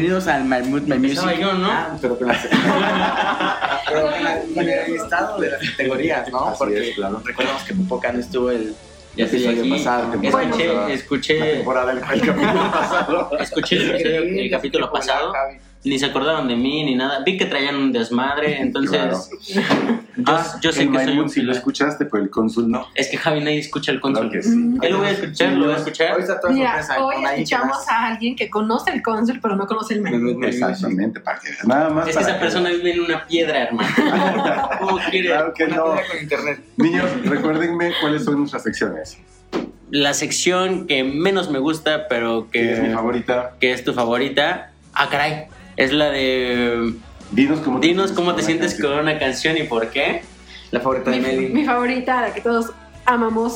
Bienvenidos al My Mood, My Music. Yo, ¿no? Ah, pero con, la- pero con la- con el listado de las categorías, ¿no? Así Porque es, claro. recordemos que Popoca no estuvo el Ya estoy episodio aquí. pasado. que Escuché, pasó la escuché, temporada del el capítulo pasado. escuché el, episodio- el capítulo pasado. Ni se acordaron de mí ni nada. Vi que traían un desmadre, entonces Claro. yo, Ah, yo sé el que soy un sí lo escuchaste, pero el cónsul no. Es que Javi nadie escucha el consul. Claro sí. Él lo voy a escuchar, lo voy a escuchar. Hoy está toda Mira, sorpresa. hoy escuchamos a alguien que conoce el cónsul, pero no conoce el menú. Exactamente, para que veas. Nada más Es que esa persona vive en una piedra, hermano. ¿Cómo quiere? Claro que Una no. con internet. Niños, recuérdenme cuáles son nuestras secciones. La sección que menos me gusta, pero Que es mi favorita. que es tu favorita. Ah, caray. Es la de. Dinos cómo Dinos cómo te sientes canción. con una canción y por qué. La favorita de Mi, Meli. mi favorita, la que todos amamos.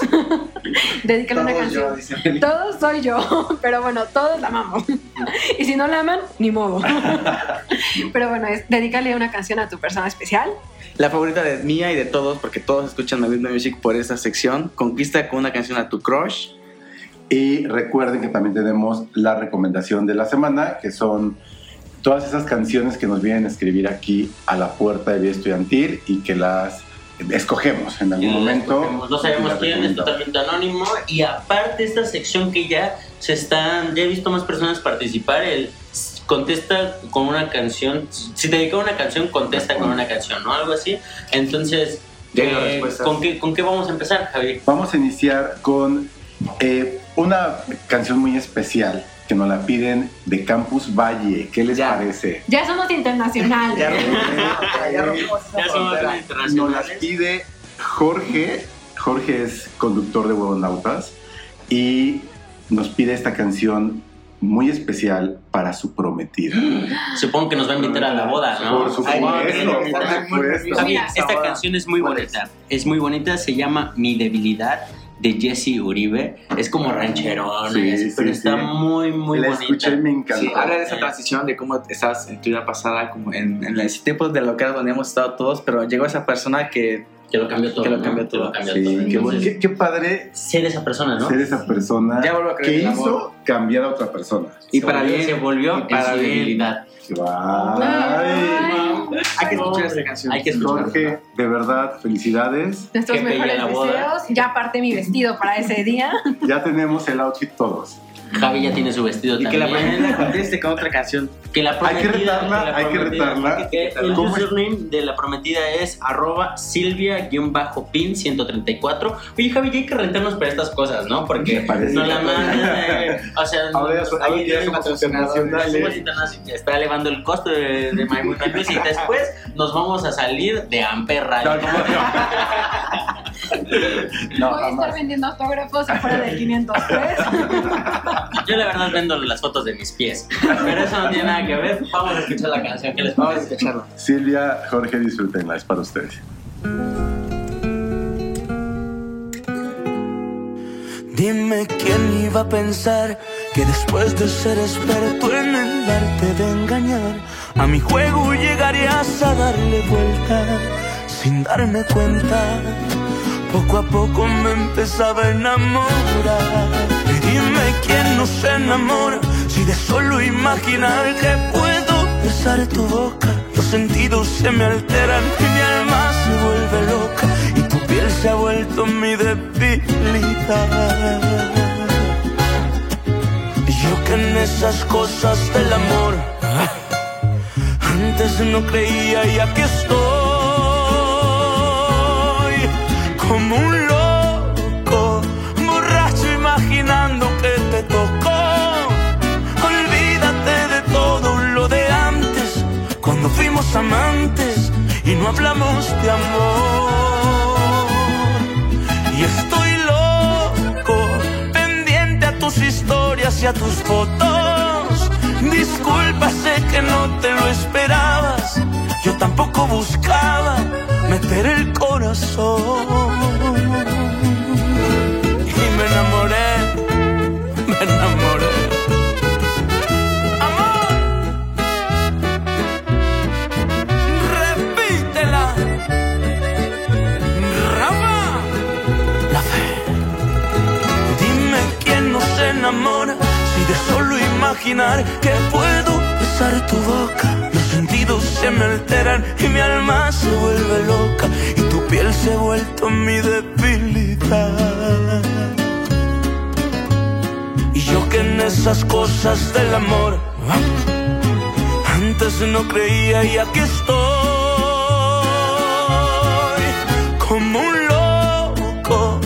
Dedícale una Todos yo, canción. dice Meli. Todos soy yo, pero bueno, todos la amamos. Y si no la aman, ni modo. Pero bueno, es dedícale una canción a tu persona especial. La favorita de mía y de todos, porque todos escuchan My Music por esa sección. Conquista con una canción a tu crush. Y recuerden que también tenemos la recomendación de la semana, que son todas esas canciones que nos vienen a escribir aquí a la puerta de Vía Estudiantil y que las escogemos en algún momento. Escogemos, No sabemos quién, es totalmente anónimo. Y aparte, esta sección que ya se están, ya he visto más personas participar, el contesta con una canción. Si te dedica una canción, contesta con una canción, ¿no? Algo así. Entonces, eh. ¿con, qué, ¿con qué vamos a empezar, Javi? Vamos a iniciar con eh, una canción muy especial que nos la piden de Campus Valle. ¿Qué les Ya. parece? Ya somos internacionales. Ya ya somos frontera. Nos las internacionales. pide Jorge. Jorge es conductor de Huevonautas y nos pide esta canción muy especial para su prometida. Supongo que nos va a invitar a la boda, ¿no? Por supuesto, Ay, por está muy supuesto. Javi, Mira, esta canción es muy ¿cuál bonita. Es muy bonita, se llama Mi debilidad de Jesse Uribe. Es como rancherona, Sí, sí, pero sí. está muy, muy la bonita. escuché y me encantó. Sí, habla de esa transición, de cómo estabas en tu vida pasada, como en, en los tiempos de lo que era donde hemos estado todos, pero llegó esa persona que Que lo cambió todo. Que lo ¿no? cambió Que lo todo. cambió Sí, todo. qué, Entonces, qué- qué padre ser esa persona, ¿no? ser esa persona ya vuelvo a creer que hizo amor. cambiar a otra persona. Y Se para volvió- bien, se volvió y para. Ay. Hay que escuchar esta canción. Hay que escucharla. Jorge, de verdad, felicidades. Nuestros mejores deseos. Ya aparté mi vestido para ese día. Ya tenemos el outfit todos. Javi ya tiene su vestido Y que la también. primera conteste con otra canción. Que la Hay que prometida, retarla, la hay que prometida, retarla. El username de la prometida es arroba silvia-pin 134. Oye, Javi, ya hay que rentarnos para estas cosas, ¿no? Porque nos la mandan. eh, o sea, Ahora son- ahora ahí ya somos internacionales. internacionales, Está elevando el costo de, de My Music. Y después nos vamos a salir de Amper Radio. No, ¿cómo No, Voy a estar vendiendo autógrafos afuera del 503. Yo la verdad vendo las fotos de mis pies. Pero eso no tiene nada que ver. Vamos a escuchar la canción. ¿Qué les Vamos a parece? escucharlo. Silvia, Jorge, disfrútenla, es para ustedes. Dime quién iba a pensar que después de ser experto en el arte de engañar, a mi juego llegarías a darle vuelta sin darme cuenta. Poco a poco me empezaba a enamorar. Dime quién no se enamora si de solo imaginar que puedo besar tu boca. Los sentidos se me alteran y mi alma se vuelve loca y tu piel se ha vuelto mi debilidad. Yo que en esas cosas del amor antes no creía y aquí estoy como un loco, borracho imaginando que te tocó. Olvídate de todo lo de antes, cuando fuimos amantes y no hablamos de amor. Y estoy loco, pendiente a tus historias y a tus fotos. Disculpa, sé que no te lo esperabas, yo tampoco buscaba meter el corazón. Y me enamoré, me enamoré. Amor, repítela. Rafa, la fe. Dime quién no se enamora si de solo imaginar que puedo besar tu boca. Sentidos se me alteran y mi alma se vuelve loca y tu piel se ha vuelto mi debilidad. Y yo que en esas cosas del amor antes no creía y aquí estoy como un loco,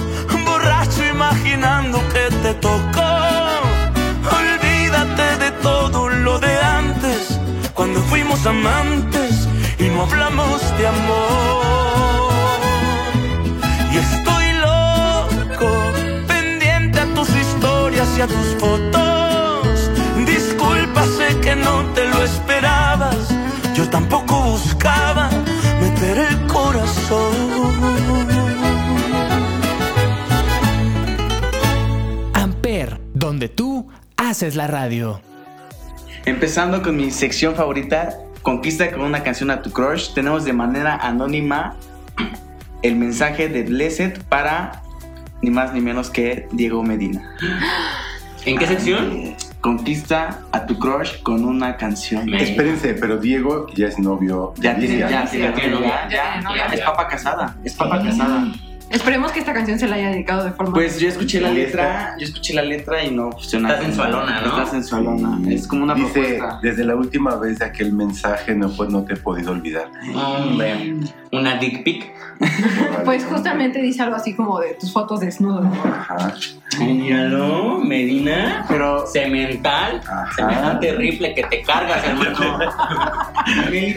borracho imaginando que te tocó. Amantes y no hablamos de amor. Y estoy loco, pendiente a tus historias y a tus fotos. Disculpa, sé que no te lo esperabas, yo tampoco buscaba meter el corazón. Amper, donde tú haces la radio. Empezando con mi sección favorita, Conquista con una canción a tu crush, tenemos de manera anónima el mensaje de Blessed para ni más ni menos que Diego Medina. ¿En qué sección? Conquista a tu crush con una canción. Me- Espérense, pero Diego ya es novio. Ya tiene, ya, ya, ya es papa casada, es papa casada. Esperemos que esta canción se la haya dedicado de forma. Pues yo escuché la ¿Y letra, yo escuché la letra y no funciona. Está sensualona, ¿no? Está sensualona, es como una Dice, propuesta. desde la última vez de aquel mensaje no, pues, no te he podido olvidar. Hombre, una dick pic. Pues justamente dice algo así como de tus fotos desnudo. Ajá, Míralo, Medina. Pero Cemental. Ajá. Semejante rifle que te cargas, hermano. Meli,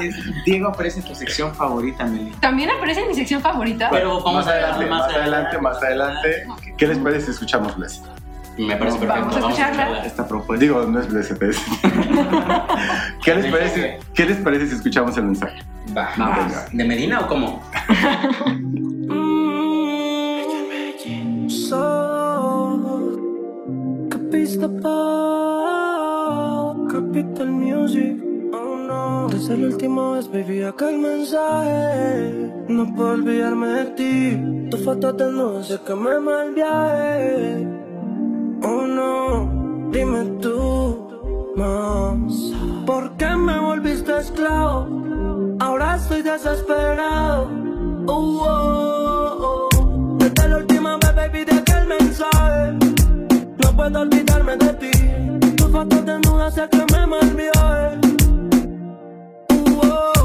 es- Diego aparece en tu sección favorita, Meli. También aparece en mi sección favorita. Pero vamos más adelante, dejarlo más adelante, más adelante. ¿Qué les parece si escuchamos Blessed? Me parece perfecto. Vamos a escucharla. Esta propuesta. Digo, no es Blessed, es. ¿Qué les parece, ¿Qué les parece si escuchamos el mensaje? Va. Venga. ¿De Medina o cómo? Capista pa Capital Music Desde la última vez baby aquel mensaje No puedo olvidarme de ti Tu foto de no sé que me mal viaje Oh no Dime tú más ¿Por qué me volviste esclavo? Ahora estoy desesperado Oh, oh, oh. Desde la última vez baby de aquel mensaje no puedo olvidarme de ti. Tu foto desnuda sé que me malvió. Oh, dime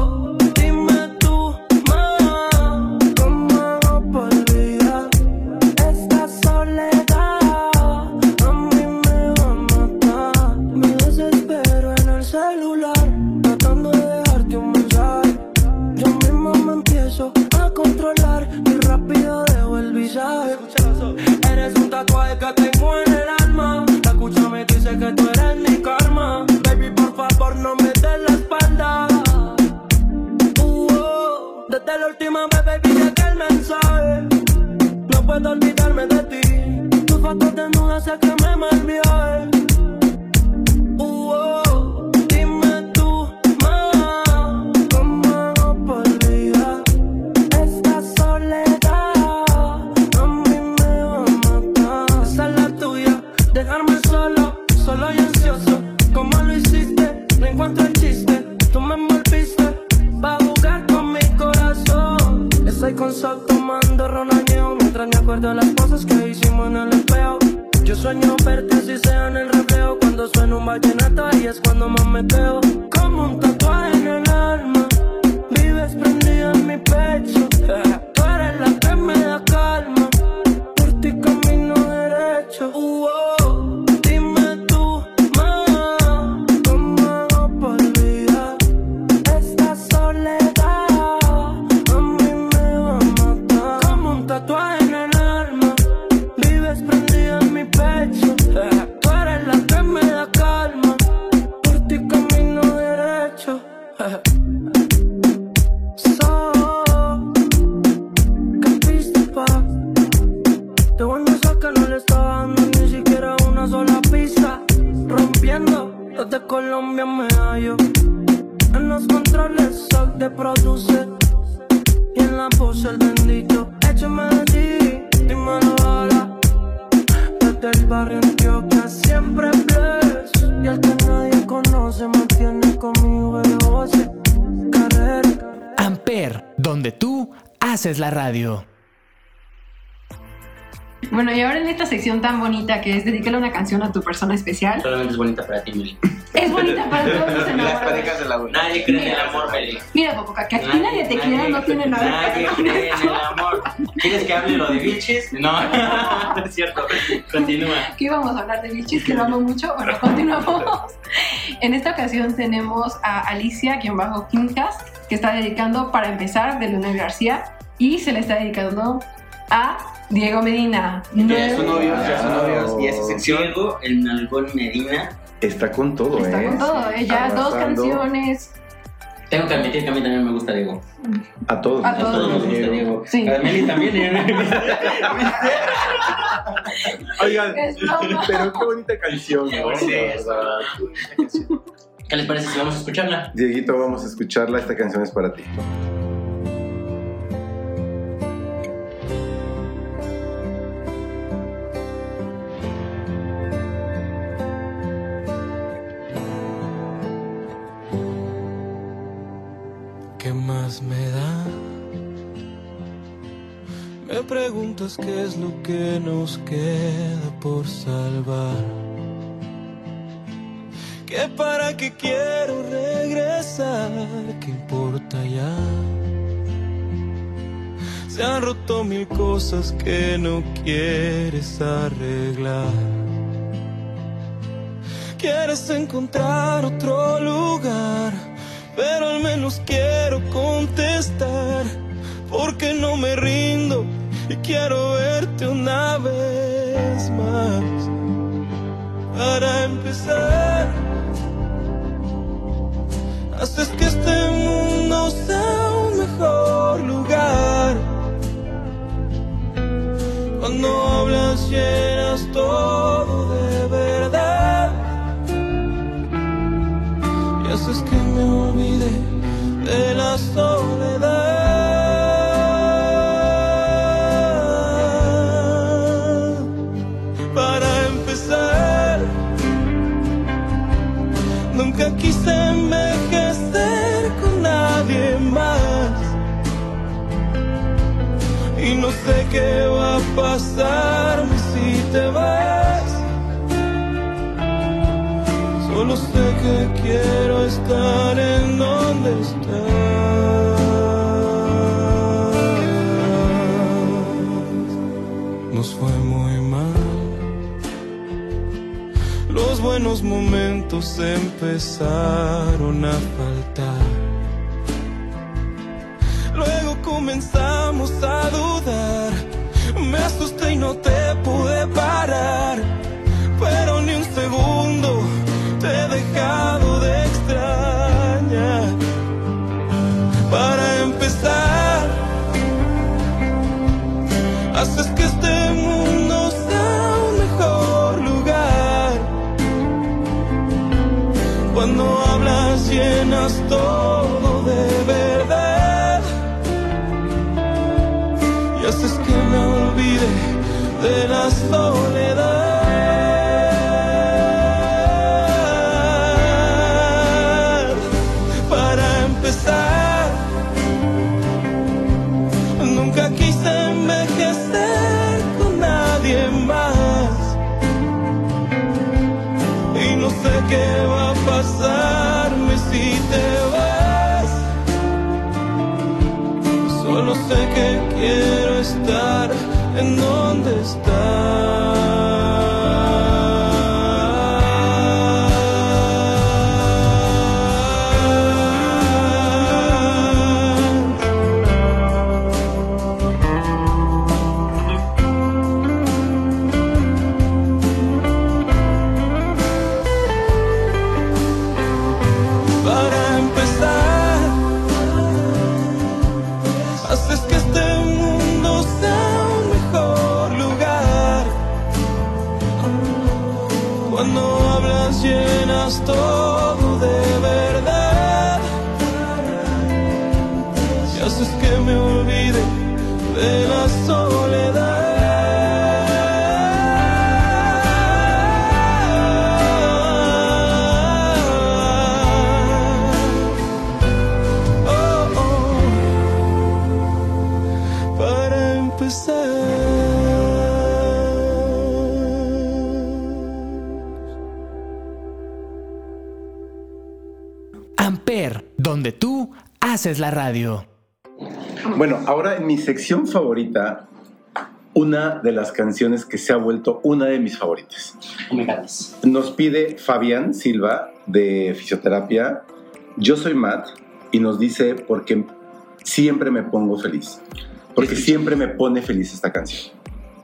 el bendito Échame de ti, dímelo ahora. Desde el barrio Antioquia siempre bless Y el que nadie conoce me tiene conmigo de voce Carrera. Amper, donde tú haces la radio. Bueno, y ahora en esta sección tan bonita que es dedícale una canción a tu persona especial. Solamente es bonita para ti, Meli. Es bonita para todos los Las enamorados. parejas de la abuela. Nadie cree en el amor, Meli. Mira, Popoca, que aquí nadie te quiera no tiene nada Nadie que cree en el amor. ¿Quieres que hable lo de bichis? No, no es cierto. Continúa. Aquí vamos a hablar de bichis, que lo amo mucho. Bueno, continuamos. En esta ocasión tenemos a Alicia, quien bajo Quincas, que está dedicando para empezar de Luna García y se le está dedicando a Diego Medina. Ya son novios, ya son novios. Y esa sección Diego, el Nalgón Medina. Está con todo, Está ¿eh? con todo, ¿eh? Ya dos canciones. Tengo que admitir que a mí también me gusta Diego. A todos. A A todos nos gusta Diego. Sí. A Meli también. ¿eh? Oigan, pero qué bonita canción. ¿Qué les parece si vamos a escucharla? Dieguito, vamos a escucharla. Esta canción es para ti. Me da? Me preguntas qué es lo que nos queda por salvar. Que para qué quiero regresar, ¿qué importa ya? Se han roto mil cosas que no quieres arreglar. Quieres encontrar otro lugar, quiero verte una vez más. Para empezar, estar en donde estás. Nos fue muy mal. Los buenos momentos empezaron a llenas radio. Bueno, ahora en mi sección favorita, una de las canciones que se ha vuelto una de mis favoritas. Oh. Nos pide Fabián Silva de Fisioterapia. Yo soy Matt y nos dice porque siempre me pongo feliz. Porque siempre me pone feliz esta canción.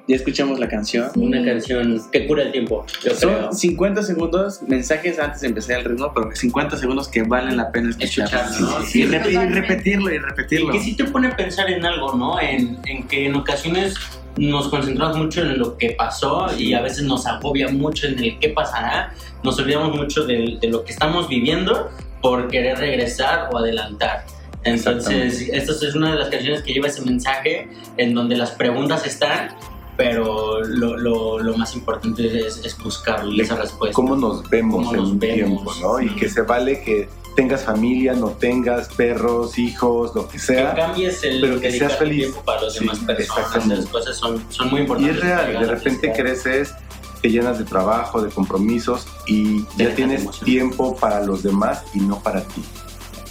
Ya escuchamos la canción. Una canción que cura el tiempo, yo creo. Son 50 segundos, mensajes antes de empezar el ritmo, pero 50 segundos que valen la pena escuchar. Escuchar, ¿no? y, repe- y totalmente. repetirlo y repetirlo. Que sí te pone a pensar en algo, ¿no? En, en que en ocasiones nos concentramos mucho en lo que pasó y a veces nos agobia mucho en el qué pasará. Nos olvidamos mucho de, de lo que estamos viviendo por querer regresar o adelantar. Entonces, esta es una de las canciones que lleva ese mensaje en donde las preguntas están, pero lo, lo, lo más importante es, es buscar esa respuesta. Cómo nos vemos Cómo en nos un vemos, tiempo, ¿no? Y que se vale que tengas familia, no tengas perros, hijos, lo que que sea. cambies el pero que seas feliz. tiempo para las Sí, demás personas. Las cosas son, son muy Y importantes. es real, de repente creces, te llenas de trabajo, de compromisos y Te ya tienes tiempo para los demás y no para ti.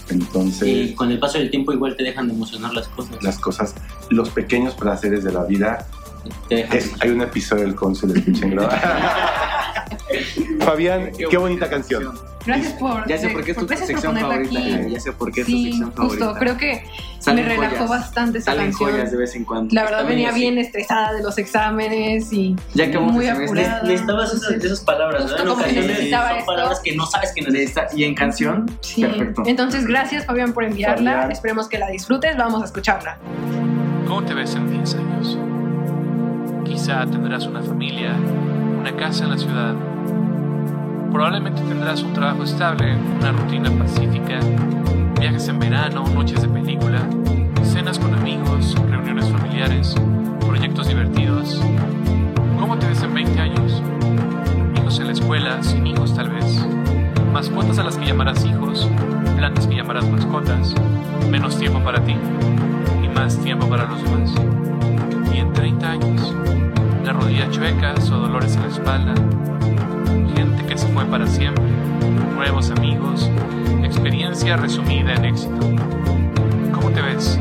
Entonces, Y con el paso del tiempo igual te dejan de emocionar las cosas. las cosas, los pequeños placeres de la vida. Es- hay un episodio del cónsul, escúchenlo. Fabián, qué bonita canción. Gracias por, Ya sé por qué es tu sección favorita. aquí. Ya sé por qué es tu sección favorita. justo. Creo que Salen me relajó joyas. bastante esa Salen canción. joyas de vez en cuando. La verdad venía así. bien estresada de los exámenes y Ya acabamos muy apurada. Necesitabas esas, Entonces, esas palabras, justo ¿verdad? En ocasiones necesitaba son esto. palabras que no sabes que necesitas. Necesita- Y en canción, Sí. perfecto. Entonces, gracias Fabián por enviarla. Fabián. Esperemos que la disfrutes. Vamos a escucharla. ¿Cómo te ves en 10 años? Quizá tendrás una familia, una casa en la ciudad. Probablemente tendrás un trabajo estable, una rutina pacífica, viajes en verano, noches de película, cenas con amigos, reuniones familiares, proyectos divertidos. ¿Cómo te ves en 20 años? Hijos en la escuela, sin hijos tal vez. Mascotas a las que llamarás hijos, plantas que llamarás mascotas, menos tiempo para ti y más tiempo para los demás. Y en 30 años, las rodillas chuecas o dolores en la espalda, gente que se fue para siempre, nuevos amigos, experiencia resumida en éxito. ¿Cómo te ves?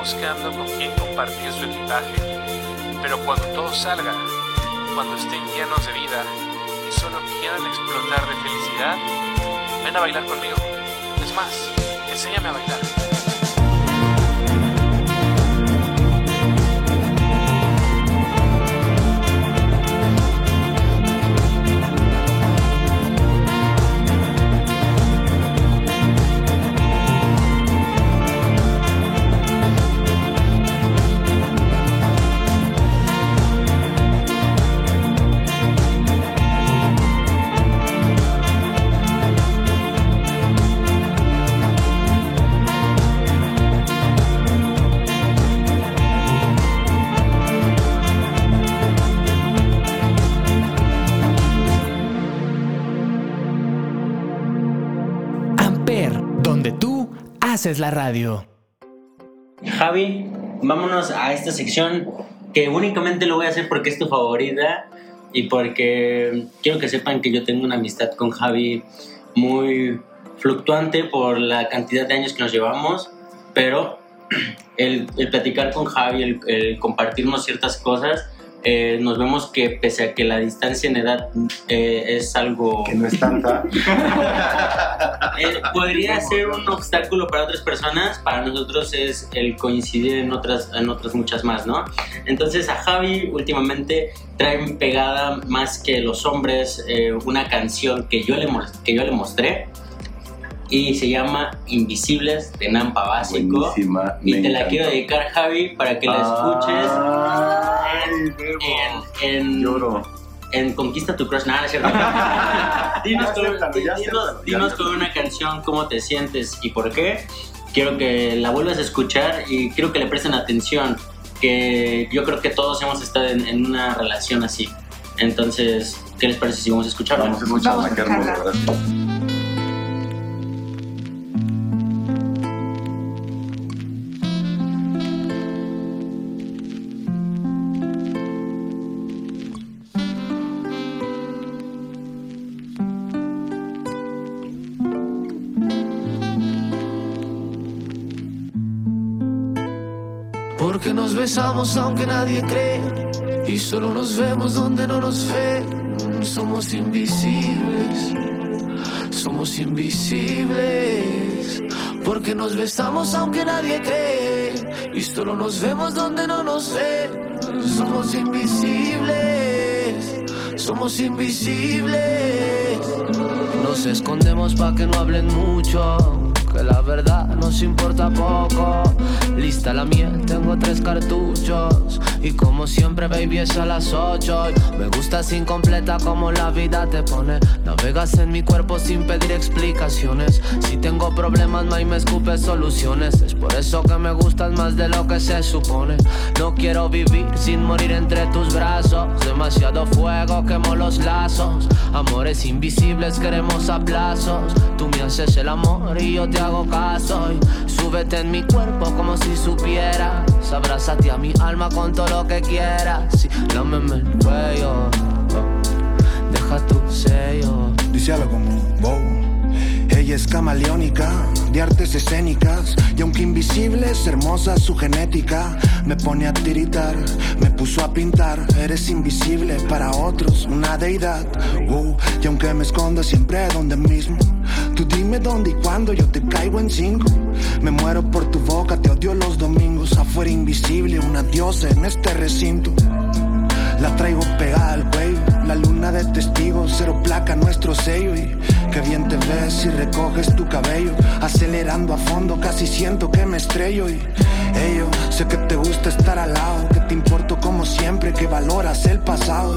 Buscando con quién compartir su equipaje. Pero cuando todo salga, cuando estén llenos de vida y solo quieran explotar de felicidad, ven a bailar conmigo. Es más, enséñame a bailar. Es la radio. Javi, vámonos a esta sección que únicamente lo voy a hacer porque es tu favorita y porque quiero que sepan que yo tengo una amistad con Javi muy fluctuante por la cantidad de años que nos llevamos, pero el, platicar con Javi, el, el compartirnos ciertas cosas, eh, nos vemos que pese a que la distancia en edad eh, es algo... Que no es tanta. Eh, podría ser un obstáculo para otras personas, para nosotros es el coincidir en otras, en otras muchas más, ¿no? Entonces a Javi últimamente trae pegada más que los hombres una canción que yo, le, que yo le mostré y se llama Invisibles de Nampa Básico. y te la quiero dedicar, Javi, para que la escuches en, en, Conquista tu Crush. Nada, cierto. dinos, con, una canción cómo te sientes y por qué. Quiero que la vuelvas a escuchar y quiero que le presten atención. Que yo creo que todos hemos estado en, una relación así. Entonces, ¿qué les parece si vamos a escucharla? Vamos a escucharla, qué besamos aunque nadie cree y solo nos vemos donde no nos ve. Somos invisibles, somos invisibles, porque nos besamos aunque nadie cree y solo nos vemos donde no nos ve. Somos invisibles, somos invisibles. Nos escondemos para que no hablen mucho que la verdad nos importa poco. Lista la miel, tengo tres cartuchos. Y como siempre, baby, es a las ocho. Me gustas incompleta como la vida te pone. Navegas en mi cuerpo sin pedir explicaciones. Si tengo problemas, no me escupes soluciones. Es por eso que me gustas más de lo que se supone. No quiero vivir sin morir entre tus brazos. Demasiado fuego quemo los lazos. Amores invisibles, queremos aplazos. Tú me haces el amor y yo te hago caso y súbete en mi cuerpo como si supieras. Abrázate a mi alma con todo lo que quieras. Sí, lámeme el cuello, deja tu sello. Dice algo como es camaleónica, de artes escénicas. Y aunque invisible es hermosa su genética, me pone a tiritar, me puso a pintar. Eres invisible para otros, una deidad. Y aunque me esconda siempre donde mismo, tú dime dónde y cuándo yo te caigo en cinco. Me muero por tu boca, te odio los domingos. Afuera invisible, una diosa en este recinto. La traigo pegada al cuello, la luna de testigos, cero placa, nuestro sello. Y que bien te ves si recoges tu cabello, acelerando a fondo, casi siento que me estrello. Y ello, sé que te gusta estar al lado, que te importo como siempre, que valoras el pasado.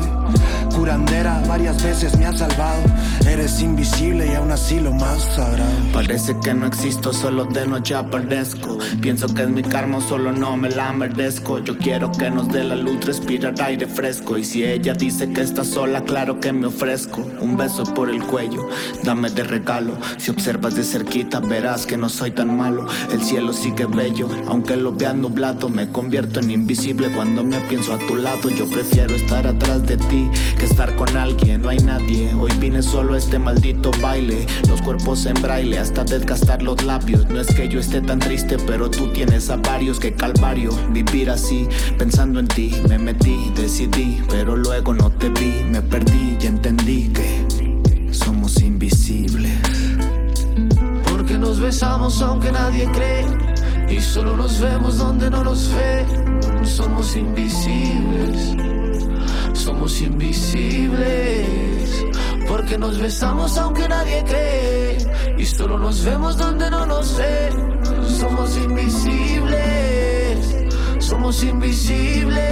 Curandera, varias veces me has salvado. Eres invisible y aún así lo más sagrado. Parece que no existo, solo de noche aparezco. Pienso que es mi karma, solo no me la merezco. Yo quiero que nos dé la luz, respirar aire fresco. Y si ella dice que está sola, claro que me ofrezco. Un beso por el cuello, dame de regalo. Si observas de cerquita, verás que no soy tan malo. El cielo sigue bello, aunque lo vea nublado. Me convierto en invisible cuando me pienso a tu lado. Yo prefiero estar atrás de ti que estar con alguien. No hay nadie, hoy vine solo a este maldito baile. Los cuerpos en braille, hasta desgastar los labios. No es que yo esté tan triste, pero tú tienes a varios que calvario. Vivir así, pensando en ti, me metí, decidí pero luego no te vi, me perdí y entendí que somos invisibles. Porque nos besamos aunque nadie cree y solo nos vemos donde no nos ve. Somos invisibles, somos invisibles. Porque nos besamos aunque nadie cree y solo nos vemos donde no nos ve. Somos invisibles, somos invisibles.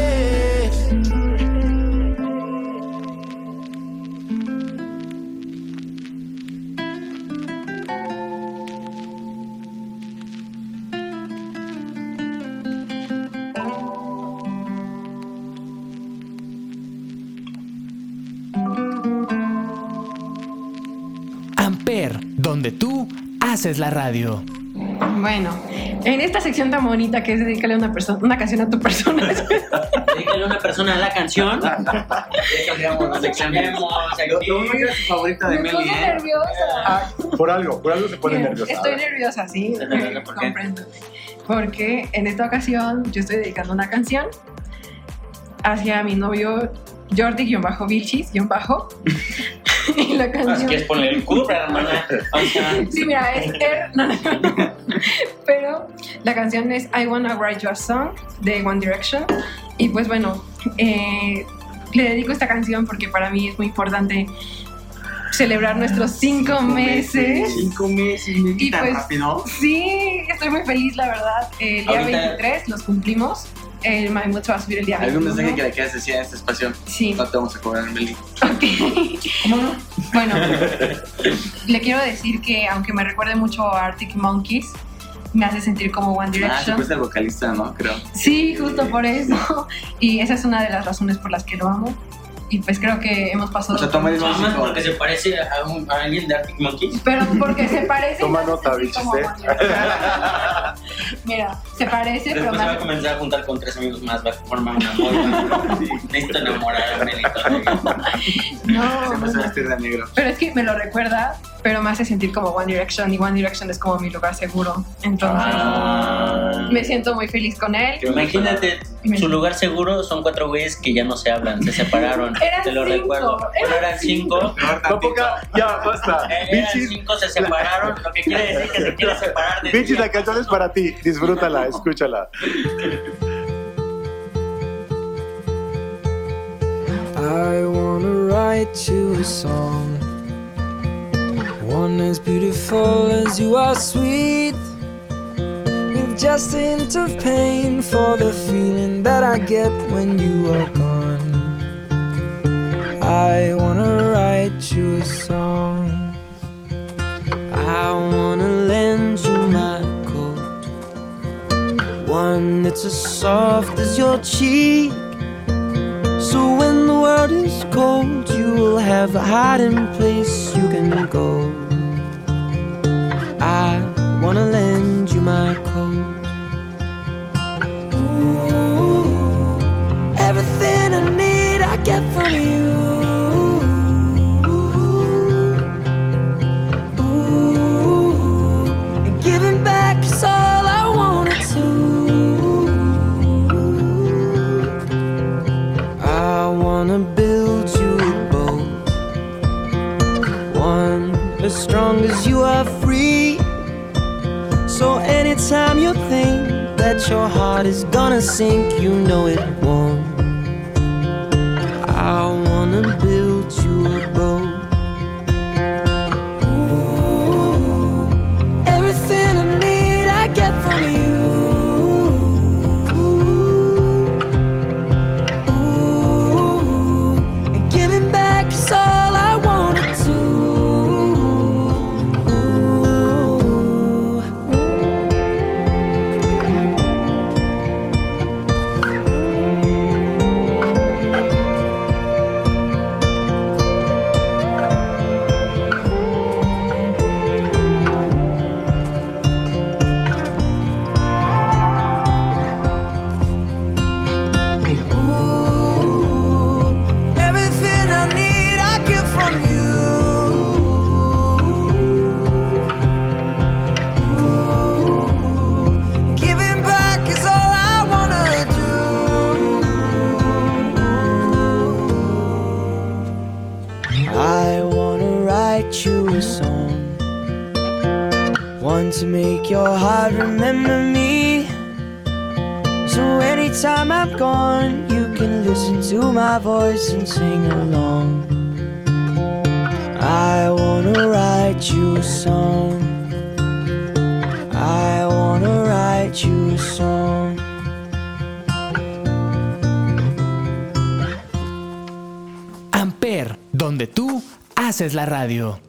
Haces la radio. Bueno, en esta sección tan bonita que es dedicarle una, persona, una canción a tu persona. Dedícale una persona a la canción. Favorita de Me Meli, puse ¿eh? nerviosa. Ah, por algo, por algo se pone nerviosa. Estoy nerviosa, sí. ¿por qué? Comprendo. Porque en esta ocasión yo estoy dedicando una canción hacia mi novio Jordi-Vilchis-Bajo. y la Si canción. quieres ponerle el cubre, hermana. O sea, Sí, mira, es er- no, no, no. Pero la canción es I Wanna Write You a Song de One Direction. Y pues bueno, eh, le dedico esta canción porque para mí es muy importante celebrar nuestros cinco, meses. Cinco meses, me Y pues- rápido. Sí, estoy muy feliz, la verdad. El día Ahorita- 23 los cumplimos. El Maimut se va a subir el día ¿Algún 21. mensaje que le quieras decir a este espacio? Sí. No te vamos a cobrar, Meli. Ok. Bueno, le quiero decir que aunque me recuerde mucho a Arctic Monkeys, me hace sentir como One Ah, Direction. cuesta el vocalista, ¿no? Creo. Sí, justo por eso. Y esa es una de las razones por las que lo amo. Y pues creo que hemos pasado. O sea, toma el más porque se parece a, un- a alguien de Arctic Monkeys. Pero porque se parece. Toma nota, bichos, One Direction. Mira, se parece, pero Después me se va a comenzar a juntar con tres amigos más, va a formar una moda. Necesito enamorar a Melito. Se No, empezó a no. vestir de negro. Pero es que me lo recuerda, pero me hace sentir como One Direction. Y One Direction es como mi lugar seguro. Entonces, Ah. me siento muy feliz con él. Imagínate, Me- su lugar seguro son cuatro güeyes que ya no se hablan, se separaron. Eran Te lo cinco, recuerdo. Eran eran cinco. Peor tantito. Tampoco, ya, basta. Eh, Eran cinco, se separaron. Lo que quiere decir que se quiere separar de Bichis, la canción es para ti. Disfrútala, escúchala. I wanna write you a song. One as beautiful as you are sweet. With just a hint of pain for the feeling that I get when you are gone. I wanna write you a song. I wanna lend you my coat. One that's as soft as your cheek. So when the world is cold, you will have a hiding place you can go. I wanna lend you my coat. Ooh, everything I need, I get from you. As strong as you are free. So anytime you think that your heart is gonna sink, you know it won't. La radio.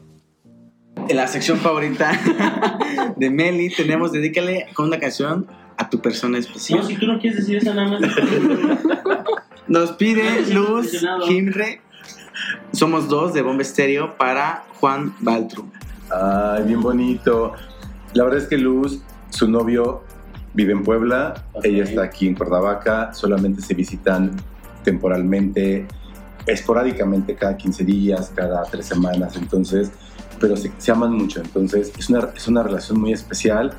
En la sección favorita de Meli tenemos Dedícale con una canción a tu persona especial. No, si tú no quieres decir esa nada más. Nos pide Luz. Himre. Somos dos de Bomba Estéreo para Juan Baltru. Ay, bien bonito. La verdad es que Luz, su novio, vive en Puebla, ella está aquí en Cuernavaca, solamente se visitan temporalmente, esporádicamente cada 15 días, cada tres semanas, entonces, pero se, se aman mucho, entonces es una, es una relación muy especial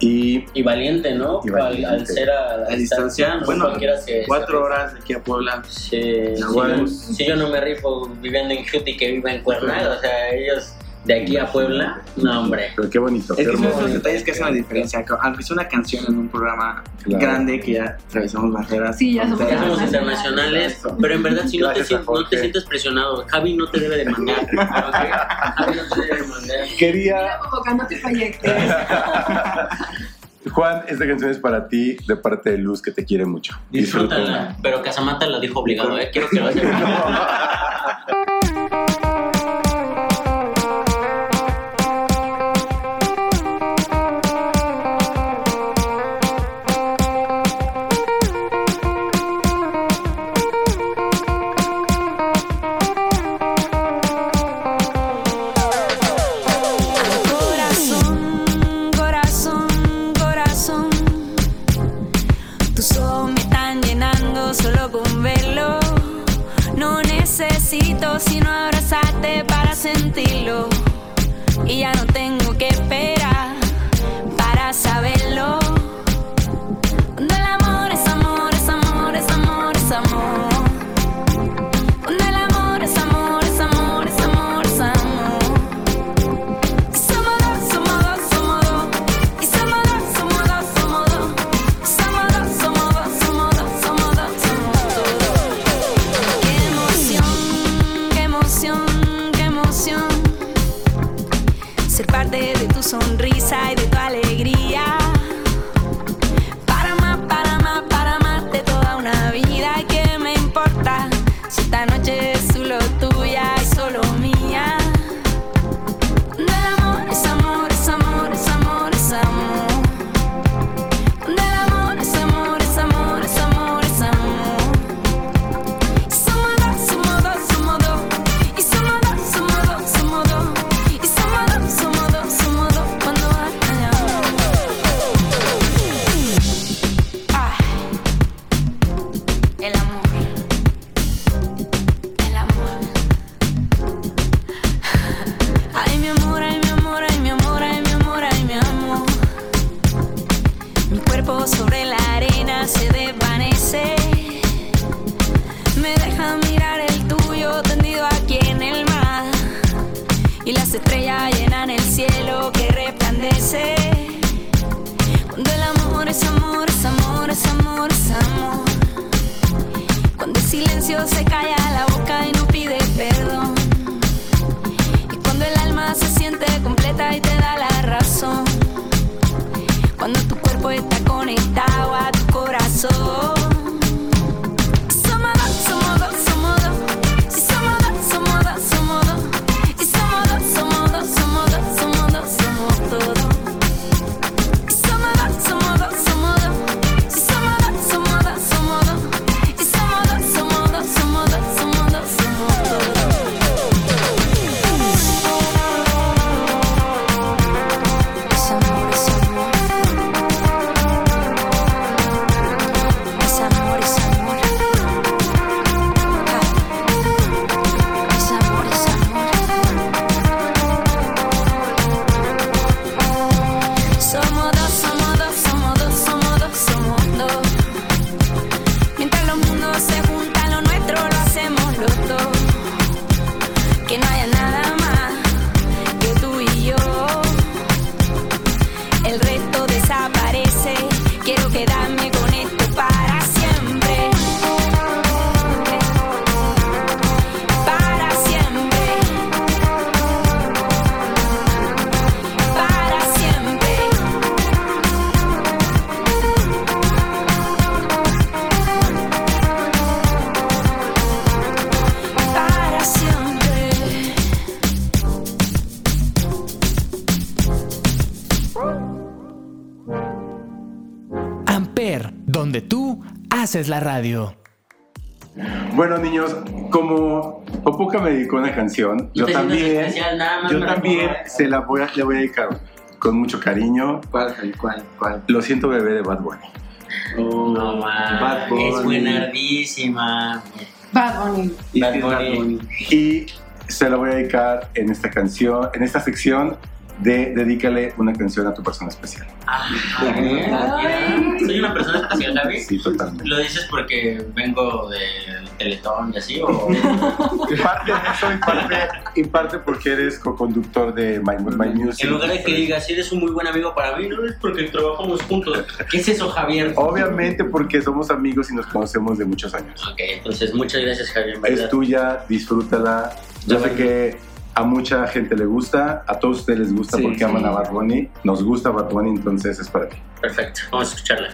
y Y valiente, ¿no? Y Al- valiente. Al, ser a la A distancia, distancia, no bueno, cualquiera se- Cuatro se- horas de aquí a Puebla. Sí, si, yo, si yo no me rifo viviendo en Cuti que viva en Cuernavaca, o sea, ellos de aquí a Puebla, no, hombre. pero qué bonito, qué Es que son esos detalles que hacen la diferencia. que Aunque es una canción en un programa Claro. grande que ya atravesamos barreras. Sí, ya somos Ya somos Internacionales. pero en verdad si no te, sientes, no te Jorge. sientes presionado, Javi no te debe de mandar. ¿ok? Javi no te debe de mandar. Quería, no te proyectes. Juan, esta canción es para ti, de parte de Luz, que te quiere mucho. Disfrútala, pero Casamata lo dijo obligado, ¿eh? Quiero que lo sepas. haces la radio. Bueno, niños, como Popuca me dedicó una canción, yo también, especial, nada más yo también se la voy a, le voy a dedicar con mucho cariño. ¿Cuál? ¿Cuál? ¿Cuál? Lo siento, bebé de Bad Bunny. No Bad Bunny. es buenardísima. Bad Bunny. Y Bad. Bunny. Y se la voy a dedicar en esta canción, en esta sección de Dedícale una canción a tu persona especial. Mira, Soy una persona especial, Javi. Sí, totalmente. ¿Lo dices porque vengo del Teletón y así? ¿O Y parte de eso, y parte, y parte porque eres co-conductor de My, My Music. en lugar de que digas, eres un muy buen amigo para mí, no es porque trabajamos juntos? ¿Qué es eso, Javier? Obviamente porque somos amigos y nos conocemos de muchos años. Ok, entonces muchas gracias, Javier. verdad. Es tuya, disfrútala. Yo Ya sé que a mucha gente le gusta, a todos ustedes les gusta Sí, porque sí. aman a Bad Bunny. Nos gusta Bad Bunny, entonces es para ti. Perfecto, vamos a escucharla.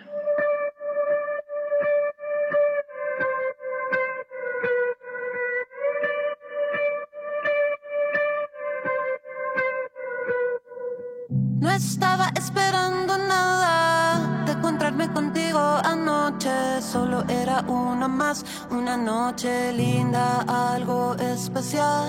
No estaba esperando nada de encontrarme contigo anoche. Solo era una más, una noche linda, algo especial.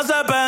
ese cabrón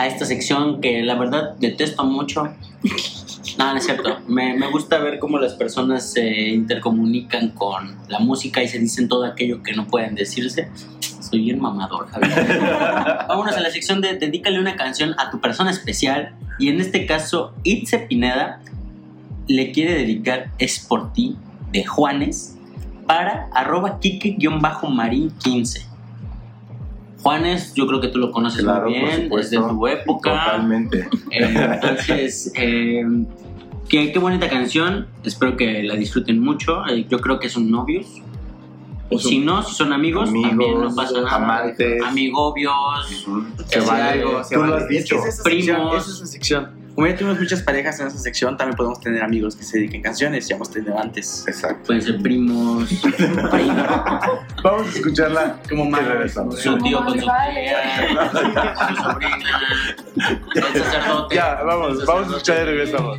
a esta sección que la verdad detesto mucho. No, no es cierto. Me, me gusta ver cómo las personas se intercomunican con la música y se dicen todo aquello que no pueden decirse. Soy bien mamador, Javi. Vámonos a la sección de Dedícale una canción a tu persona especial. Y en este caso, Itze Pineda le quiere dedicar Es por ti de Juanes para arroba kike-marín15. Juanes, yo creo que tú lo conoces Claro, muy bien, desde tu época. Totalmente. Eh, entonces, eh, qué, qué bonita canción. Espero que la disfruten mucho. Eh, yo creo que son novios. Y Son si no, si son amigos, amigos, también no pasa nada. amantes. Amigobios. Se vale. se Tú lo has Es que dicho. es esa sección, Primos. esa es la sección. Como ya tuvimos muchas parejas en esa sección, también podemos tener amigos que se dediquen canciones. Ya hemos tenido antes. Exacto. Pueden ser primos, primos, Vamos a escucharla Como regresamos. su tío con su tía, su sobrina, el sacerdote. Ya, vamos, vamos a escuchar y regresamos.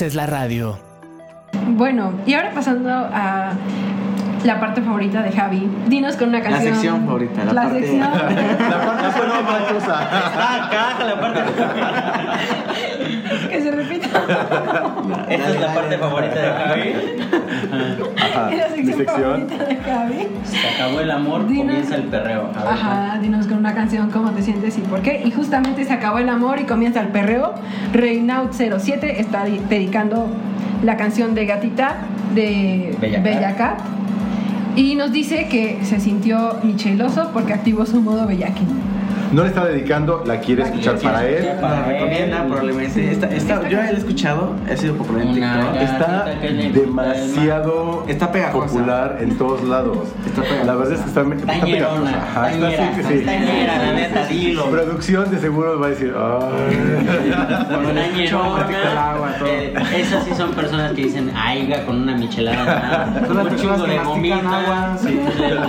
Haces la radio. Bueno, y ahora pasando a la parte favorita de Javi. Dinos con una La canción. sección favorita, la, parte... sección. La parte cosa. Ah, caja la parte. Esta es la parte favorita de Javi. Ajá, Es la mi sección, sección. favorita de Javi. Se acabó el amor, Dinos. comienza el perreo. Ver, Ajá, dinos con una canción cómo te sientes y por qué. Y justamente se acabó el amor y comienza el perreo. Reinaud 07 está di- dedicando la canción de Gatita de Bella Cat. Bella Cat. Y nos dice que se sintió micheloso porque activó su modo bellaquín. No le está dedicando, la quiere escuchar para él. La recomienda probablemente. Esta, esta- yo la he escuchado, he sido popular en TikTok. Está demasiado Está popular en todos lados. Está pegajosa. La verdad es que está, está pegajosa. Ajá, está así que sí. tañera, la neta, dilo. Producción de seguro va a decir, ay. Con una todo. eh, esas sí son personas que dicen aiga con una michelada. Son las Un personas chingo que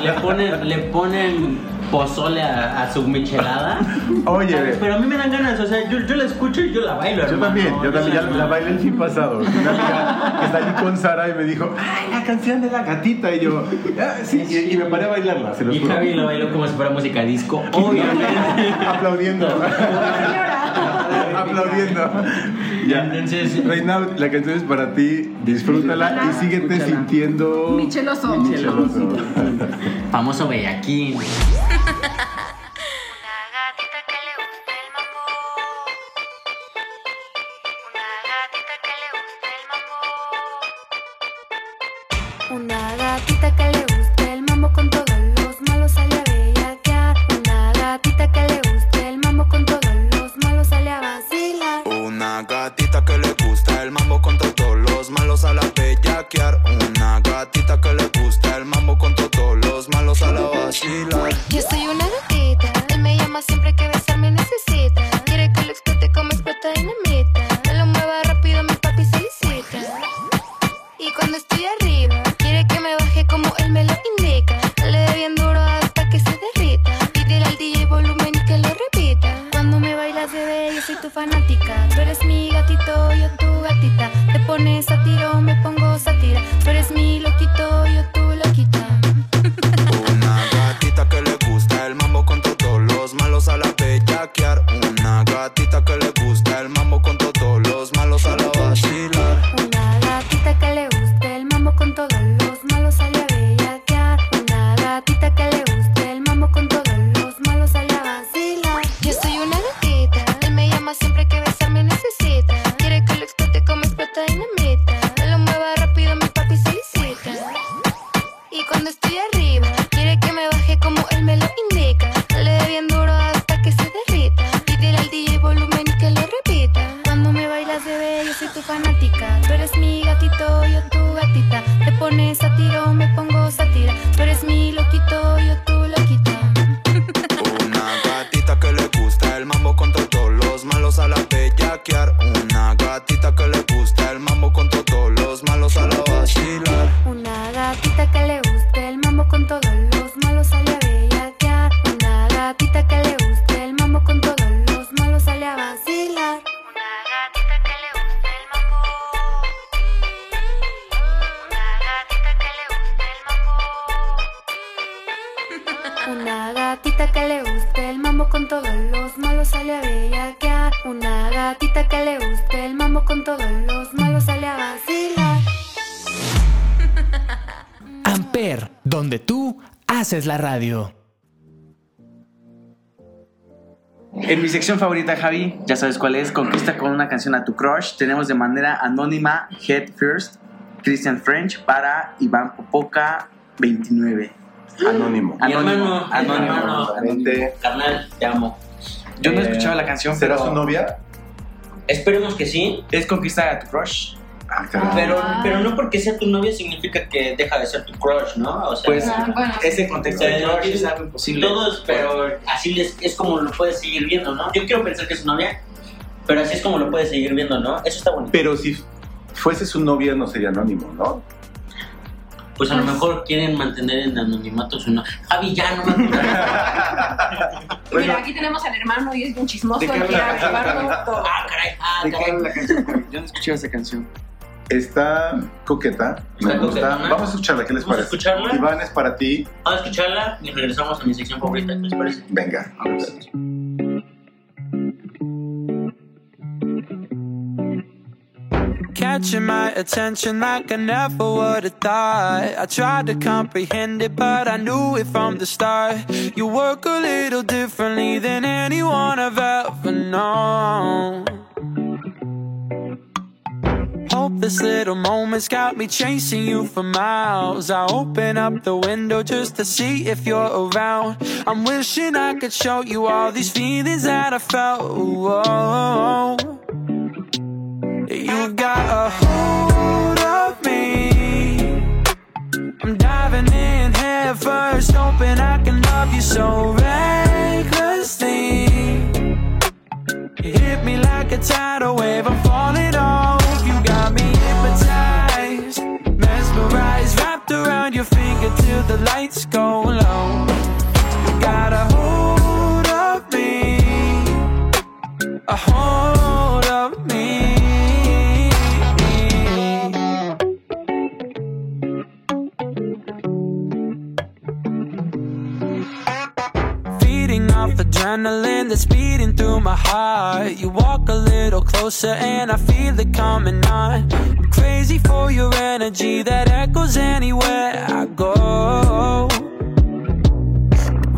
le ponen, le ponen pozole a, a su michelada. Oye, Pero a mí me dan ganas, o sea, yo, yo la escucho y yo la bailo. Yo hermano. también, yo también, ya la- la bailé el fin pasado. Una amiga que está allí con Sara y me dijo, ¡ay, la canción de la gatita! Y yo, "Ah, sí, y, y me paré a bailarla, se los Y juro. Javi lo bailó como si fuera música disco, obviamente. Aplaudiendo. Aplaudiendo. Ya. Entonces- Reinaud, la canción es para ti, disfrútala y síguete Escúchala. sintiendo Micheloso. micheloso. Famoso bellaquín. Cuando estoy la radio. En mi sección favorita, Javi, ya sabes cuál es, conquista con una canción a tu crush. Tenemos de manera anónima Head First, Christian French para Iván Popoca 29. Anónimo. Mi hermano, mi anónimo. hermano. Exactamente. Carnal, te amo. Yo no he escuchado la canción, ¿Será pero su novia? Esperemos que sí. es conquista a tu crush. Ah. Pero, Ah. pero no porque sea tu novia significa que deja de ser tu crush, ¿no? O sea, Pues Ah, bueno. ese contexto de crush es algo imposible. todos, pero así les- es como lo puedes seguir viendo, ¿no? Yo quiero pensar que es su novia, pero así es como lo puedes seguir viendo, ¿no? Eso está bonito. Pero si fuese su novia no sería anónimo, ¿no? pues a lo mejor quieren mantener en anonimato su nombre. Javi, ya no me Mira, aquí tenemos al hermano y es un chismoso. Ah, caray, ah, ¿De qué caray. habla la canción? Yo no escuché esa canción. Está coqueta, me Está gusta. coquetona. Vamos a escucharla, ¿qué les Vamos a escucharla. Iván es para ti. Vamos a escucharla y regresamos a mi sección favorita, ¿qué les parece? Venga. Catching my attention like I never would have thought. I tried to comprehend it, but I knew it from the start. You work a little differently than anyone I've ever known. This little moment's got me chasing you for miles. I open up the window just to see if you're around. I'm wishing I could show you all these feelings that I felt. Whoa. You got a hold of me. I'm diving in head first, hoping I can love you so recklessly. You hit me like a tidal wave, I'm falling off. Your till the lights go low. You got a hold of me, a hold of me. Feeding off adrenaline that's beating through my heart. You walk a little closer and I feel it coming on. Crazy for your energy that echoes anywhere I go.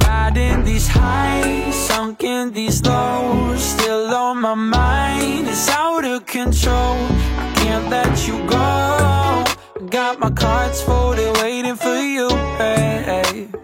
Riding these highs, sunk in these lows. Still on my mind, it's out of control. I can't let you go. Got my cards folded, waiting for you. Hey, you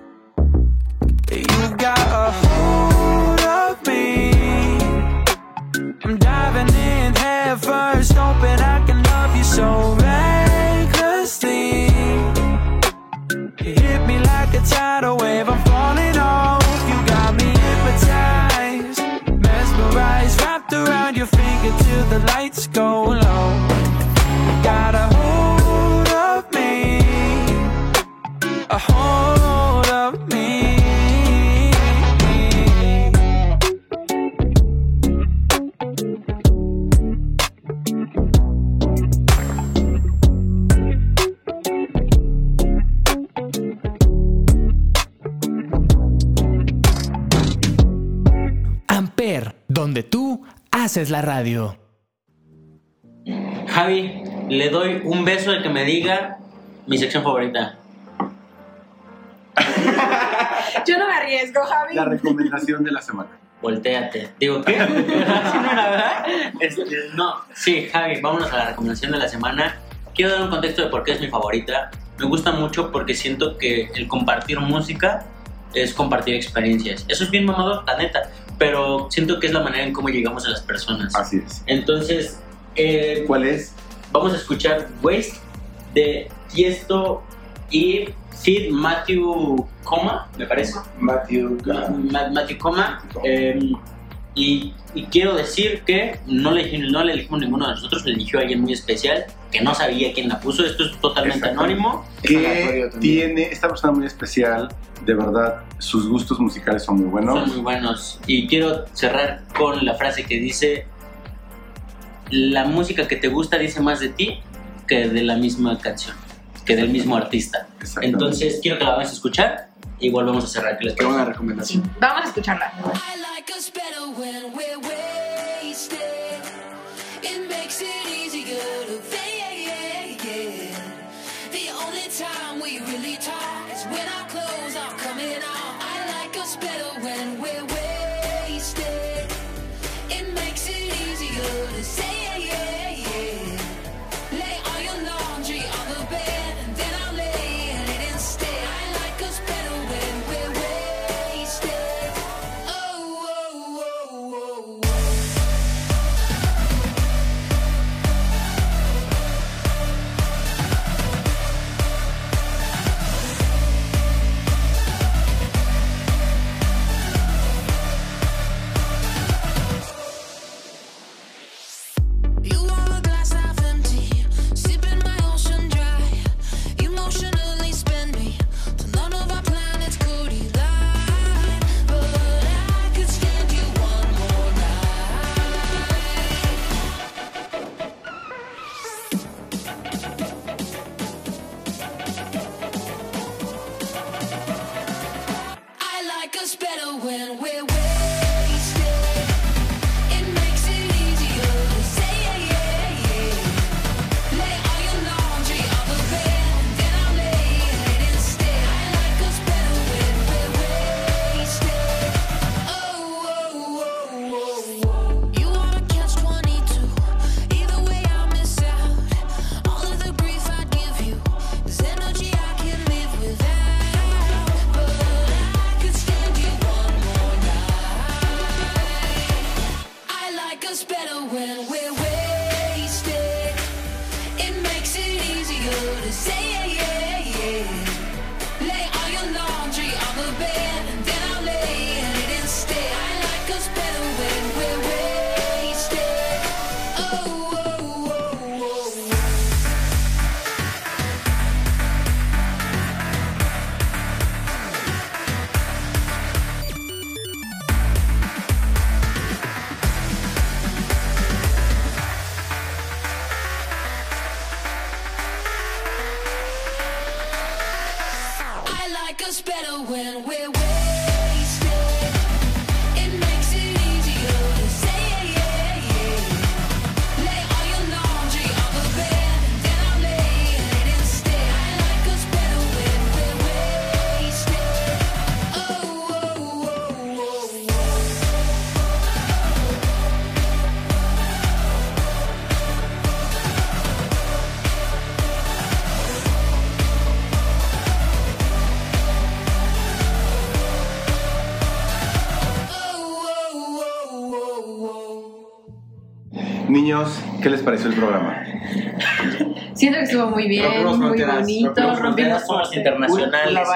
la radio. Javi, le doy un beso al que me diga mi sección favorita. Yo no me arriesgo, Javi. La recomendación de la semana. Voltéate. Digo, ¿qué? ¿Sí no era verdad? Este, no, sí, Javi, vámonos a la recomendación de la semana. Quiero dar un contexto de por qué es mi favorita. Me gusta mucho porque siento que el compartir música es compartir experiencias. Eso es bien mamador, la neta, pero siento que es la manera en cómo llegamos a las personas. Así es. Entonces, eh, ¿Cuál es? vamos a escuchar Waste de Tiesto y Sid Matthew Coma, me parece. Matthew. Ma- Matthew Coma. eh, y, y quiero decir que no le, no le elegimos ninguno de nosotros, le eligió alguien muy especial que no sabía quién la puso. Esto es totalmente anónimo. Que tiene esta persona muy especial, de verdad, sus gustos musicales son muy buenos. Son muy buenos. Y quiero cerrar con la frase que dice: La música que te gusta dice más de ti que de la misma canción, que del mismo artista. Exactamente. Entonces, quiero que la vamos a escuchar y volvemos a cerrar. ¿Qué les Qué buena parece? recomendación. Vamos a escucharla. when we better when we're wasted. It makes it easier to say ¿qué les pareció el programa? Siento que estuvo muy bien, Rompimos muy bonito, Somos internacionales.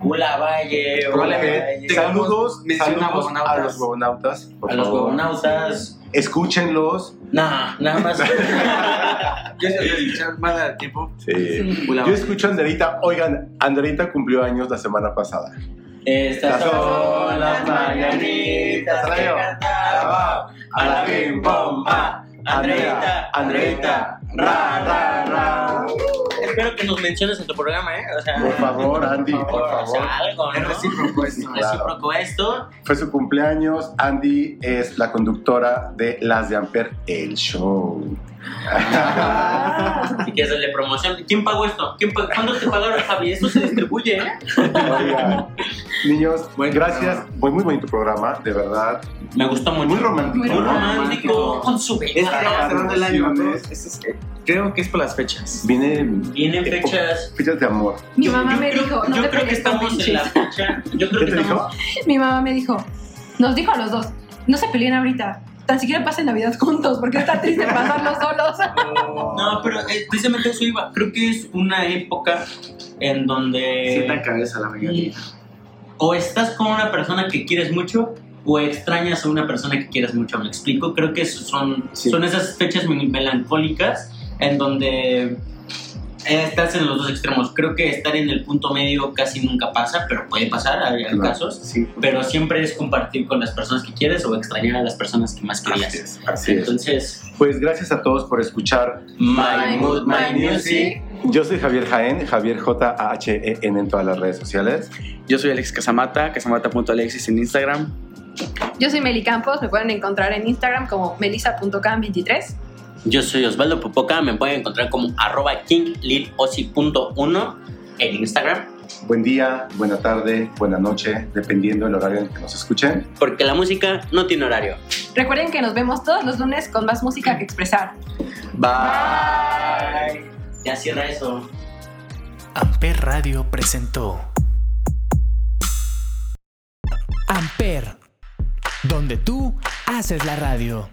Ula Valle Valle. Saludos, a saludos a huevonautas. los huevonautas. A los huevonautas. Escúchenlos. Nah, nada más. Yo se escuchar más de tiempo. Sí. Yo escucho a Anderita. Oigan, Anderita cumplió años la semana pasada. Estas son las mañanitas que cantaba a la bim bomba. Andreita, Andreita, ra, ra, ra. Espero que nos menciones en tu programa, ¿eh? O sea, Por favor, Andy, por o favor. sea, algo, Es ¿no? recíproco esto. Claro. Recíproco esto. Fue su cumpleaños. Andy es la conductora de Las de Amper, el show. Si quieres darle promoción. ¿Quién pagó esto? ¿Quién pagó? ¿Cuándo te pagaron, Javi? Esto se distribuye, ¿eh? Niños, Buen gracias. Muy, muy bonito programa, de verdad. Me gustó mucho. Muy romántico. Muy romántico. Con su Es que estamos cerrando el año. ¿no? Es- creo que es por las fechas. Viene Vienen fechas. fechas de amor. Mi mamá me creo, dijo, no yo te creo que estamos en la pinches. fecha. Yo creo ¿Qué que te estamos. dijo? Mi mamá me dijo, nos dijo a los dos, no se peleen ahorita, tan siquiera pasen Navidad juntos, porque está triste pasarlos solos. No, pero eh, precisamente eso iba. Creo que es una época en donde Sientan cabeza la mayoría. o estás con una persona que quieres mucho o extrañas a una persona que quieres mucho. ¿Me explico? Creo que son, Sí. son esas fechas mel- melancólicas en donde eh, estás en los dos extremos. Creo que estar en el punto medio casi nunca pasa, pero puede pasar, hay, Claro. casos. Sí. Pero siempre es compartir con las personas que quieres o extrañar a las personas que más querías. Así es, así es. Entonces, Pues gracias a todos por escuchar. My Mood, My Music. Yo soy Javier Jaén, Javier J-A-H-E-N en todas las redes sociales. Yo soy Alex Casamata, casamata.alexis en Instagram. Yo soy Meli Campos, me pueden encontrar en Instagram como melissa.cam23. Yo soy Osvaldo Popoca, me pueden encontrar como arroba kinglilossi.1 en Instagram, Buen día, buena tarde, buena noche, dependiendo del horario en que nos escuchen. porque la música no tiene horario. Recuerden que nos vemos todos los lunes con más música que expresar. Bye. Ya cierra eso. Amper Radio presentó Amper, donde tú haces la radio.